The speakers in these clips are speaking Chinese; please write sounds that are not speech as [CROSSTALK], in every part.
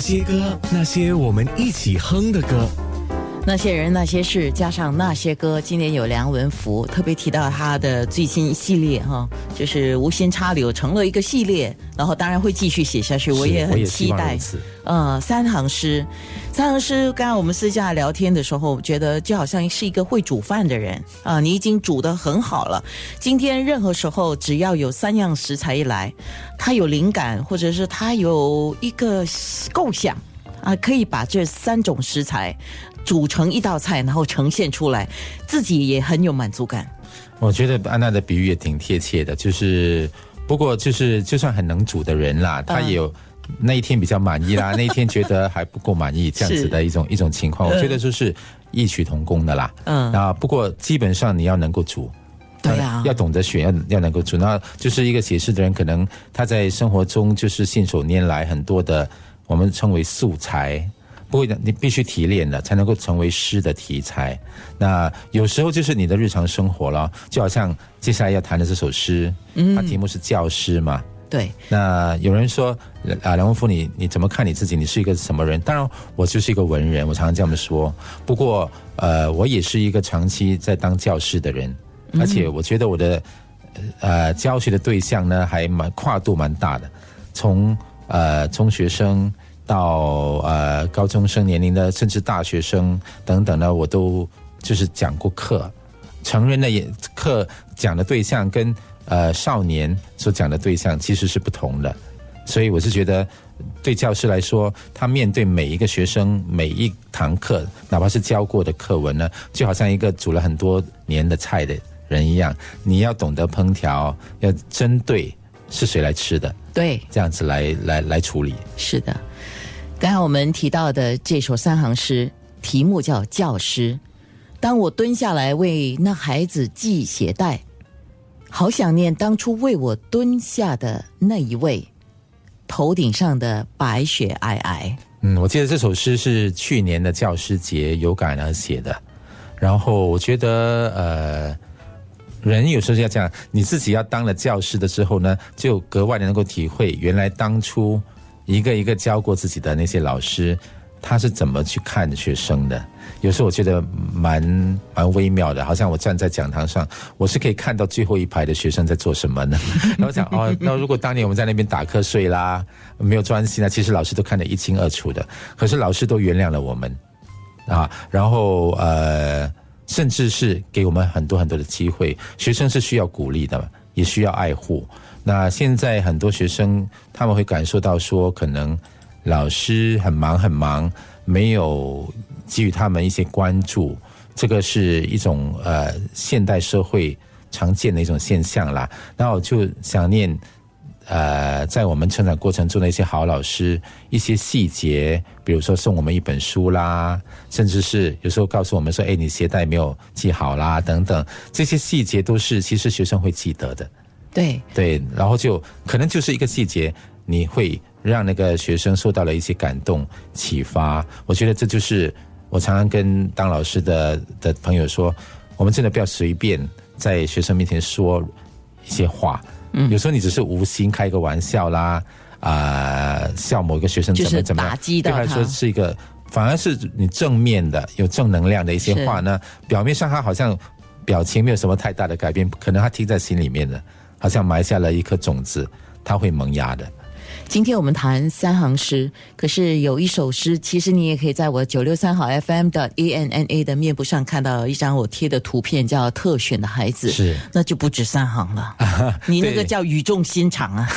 些歌，那些我们一起哼的歌。那些人那些事，加上那些歌，今年有梁文福特别提到他的最新系列哈，就是无心插柳成了一个系列，然后当然会继续写下去，我也很期待。呃，三行诗，三行诗。刚刚我们私下聊天的时候，觉得就好像是一个会煮饭的人啊，你已经煮得很好了。今天任何时候只要有三样食材一来，他有灵感，或者是他有一个构想啊，可以把这三种食材。煮成一道菜，然后呈现出来，自己也很有满足感。我觉得安娜的比喻也挺贴切的，就是不过就是就算很能煮的人啦，他也有那一天比较满意啦，[LAUGHS] 那一天觉得还不够满意，这样子的一种一种情况。我觉得就是异曲同工的啦。嗯，啊，不过基本上你要能够煮，对啊，要懂得选，要要能够煮。那就是一个写诗的人，可能他在生活中就是信手拈来很多的，我们称为素材。不会的，你必须提炼的，才能够成为诗的题材。那有时候就是你的日常生活了，就好像接下来要谈的这首诗，嗯，它题目是教师嘛。对。那有人说啊，梁文福，你你怎么看你自己？你是一个什么人？当然，我就是一个文人，我常常这么说。不过，呃，我也是一个长期在当教师的人，而且我觉得我的呃教学的对象呢，还蛮跨度蛮大的，从呃中学生。到呃高中生年龄的，甚至大学生等等呢，我都就是讲过课。成人的也课讲的对象跟呃少年所讲的对象其实是不同的，所以我是觉得，对教师来说，他面对每一个学生每一堂课，哪怕是教过的课文呢，就好像一个煮了很多年的菜的人一样，你要懂得烹调，要针对是谁来吃的，对，这样子来来来处理。是的。刚刚我们提到的这首三行诗，题目叫《教师》。当我蹲下来为那孩子系鞋带，好想念当初为我蹲下的那一位，头顶上的白雪皑皑。嗯，我记得这首诗是去年的教师节有感而写的。然后我觉得，呃，人有时候要这样，你自己要当了教师的时候呢，就格外的能够体会原来当初。一个一个教过自己的那些老师，他是怎么去看学生的？有时候我觉得蛮蛮微妙的，好像我站在讲堂上，我是可以看到最后一排的学生在做什么呢？[LAUGHS] 然后想哦，那如果当年我们在那边打瞌睡啦，没有专心啊，其实老师都看得一清二楚的。可是老师都原谅了我们啊，然后呃，甚至是给我们很多很多的机会。学生是需要鼓励的，也需要爱护。那现在很多学生他们会感受到说，可能老师很忙很忙，没有给予他们一些关注，这个是一种呃现代社会常见的一种现象啦。那我就想念呃，在我们成长过程中的一些好老师，一些细节，比如说送我们一本书啦，甚至是有时候告诉我们说，哎，你鞋带没有系好啦，等等，这些细节都是其实学生会记得的。对对，然后就可能就是一个细节，你会让那个学生受到了一些感动启发。我觉得这就是我常常跟当老师的的朋友说，我们真的不要随便在学生面前说一些话。嗯，有时候你只是无心开个玩笑啦，啊，笑某一个学生怎么怎么样，对他来说是一个，反而是你正面的、有正能量的一些话呢。表面上他好像表情没有什么太大的改变，可能他听在心里面的。好像埋下了一颗种子，它会萌芽的。今天我们谈三行诗，可是有一首诗，其实你也可以在我九六三号 FM 的 A N N A 的面部上看到一张我贴的图片，叫特选的孩子，是那就不止三行了。[LAUGHS] 你那个叫语重心长啊。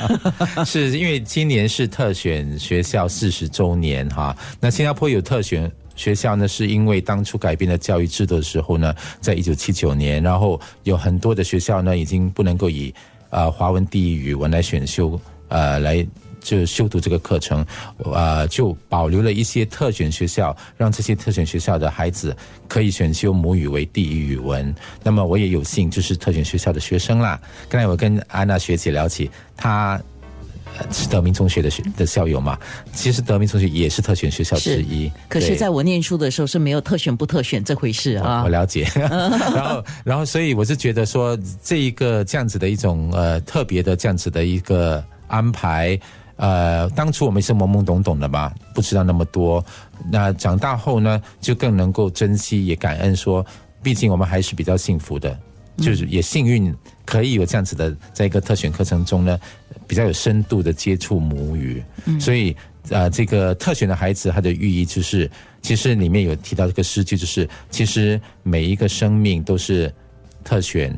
[LAUGHS] 是因为今年是特选学校四十周年哈，那新加坡有特选。学校呢，是因为当初改变了教育制度的时候呢，在一九七九年，然后有很多的学校呢，已经不能够以呃华文第一语文来选修，呃，来就修读这个课程，呃，就保留了一些特选学校，让这些特选学校的孩子可以选修母语为第一语文。那么我也有幸就是特选学校的学生啦。刚才我跟安娜学姐聊起，她。是德明中学的学的校友嘛？其实德明中学也是特选学校之一。可是，在我念书的时候是没有特选不特选这回事啊。我了解。[LAUGHS] 然后，然后，所以我是觉得说，这一个这样子的一种呃特别的这样子的一个安排，呃，当初我们是懵懵懂懂的嘛，不知道那么多。那长大后呢，就更能够珍惜，也感恩说，毕竟我们还是比较幸福的，就是也幸运可以有这样子的，在一个特选课程中呢，比较有深度的接触母语。所以，呃，这个特选的孩子，他的寓意就是，其实里面有提到这个诗句，就是其实每一个生命都是特选，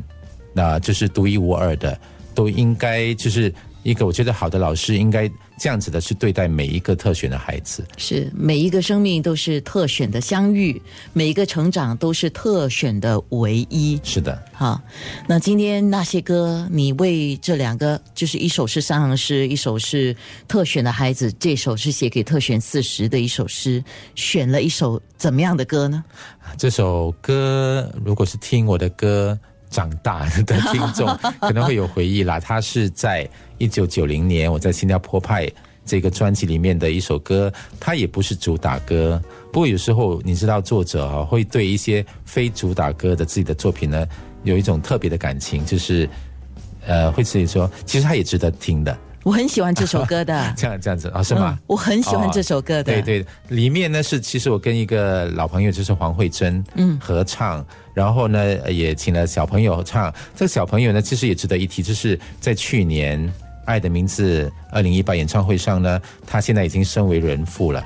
那就是独一无二的，都应该就是。一个我觉得好的老师应该这样子的去对待每一个特选的孩子，是每一个生命都是特选的相遇，每一个成长都是特选的唯一。是的，好，那今天那些歌，你为这两个，就是一首是三行诗，一首是特选的孩子，这首是写给特选四十的一首诗，选了一首怎么样的歌呢？这首歌如果是听我的歌。长大的听众 [LAUGHS] 可能会有回忆啦，他是在一九九零年我在新加坡派这个专辑里面的一首歌，它也不是主打歌。不过有时候你知道，作者啊会对一些非主打歌的自己的作品呢有一种特别的感情，就是呃会自己说，其实他也值得听的。我很喜欢这首歌的，[LAUGHS] 这样这样子啊，是吗？我很喜欢这首歌的。对对，里面呢是其实我跟一个老朋友，就是黄慧珍，嗯，合唱，然后呢也请了小朋友唱。这个小朋友呢，其实也值得一提，就是在去年《爱的名字》二零一八演唱会上呢，他现在已经身为人父了，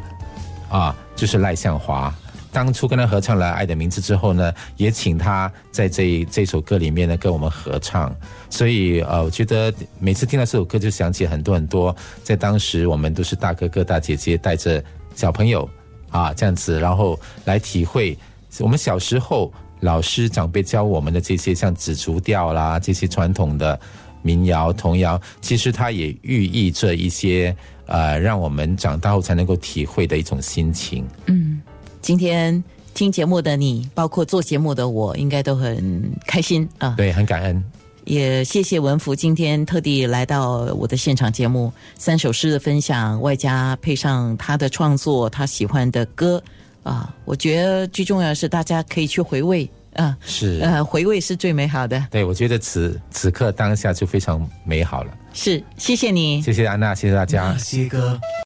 啊，就是赖向华。当初跟他合唱了《爱的名字》之后呢，也请他在这这首歌里面呢跟我们合唱。所以呃，我觉得每次听到这首歌，就想起很多很多，在当时我们都是大哥哥大姐姐带着小朋友啊这样子，然后来体会我们小时候老师长辈教我们的这些像紫竹调啦这些传统的民谣童谣，其实它也寓意着一些呃，让我们长大后才能够体会的一种心情。嗯。今天听节目的你，包括做节目的我，应该都很开心啊！对，很感恩。也谢谢文福今天特地来到我的现场节目，三首诗的分享，外加配上他的创作，他喜欢的歌啊！我觉得最重要的是大家可以去回味啊，是呃，回味是最美好的。对，我觉得此此刻当下就非常美好了。是，谢谢你，谢谢安娜，谢谢大家。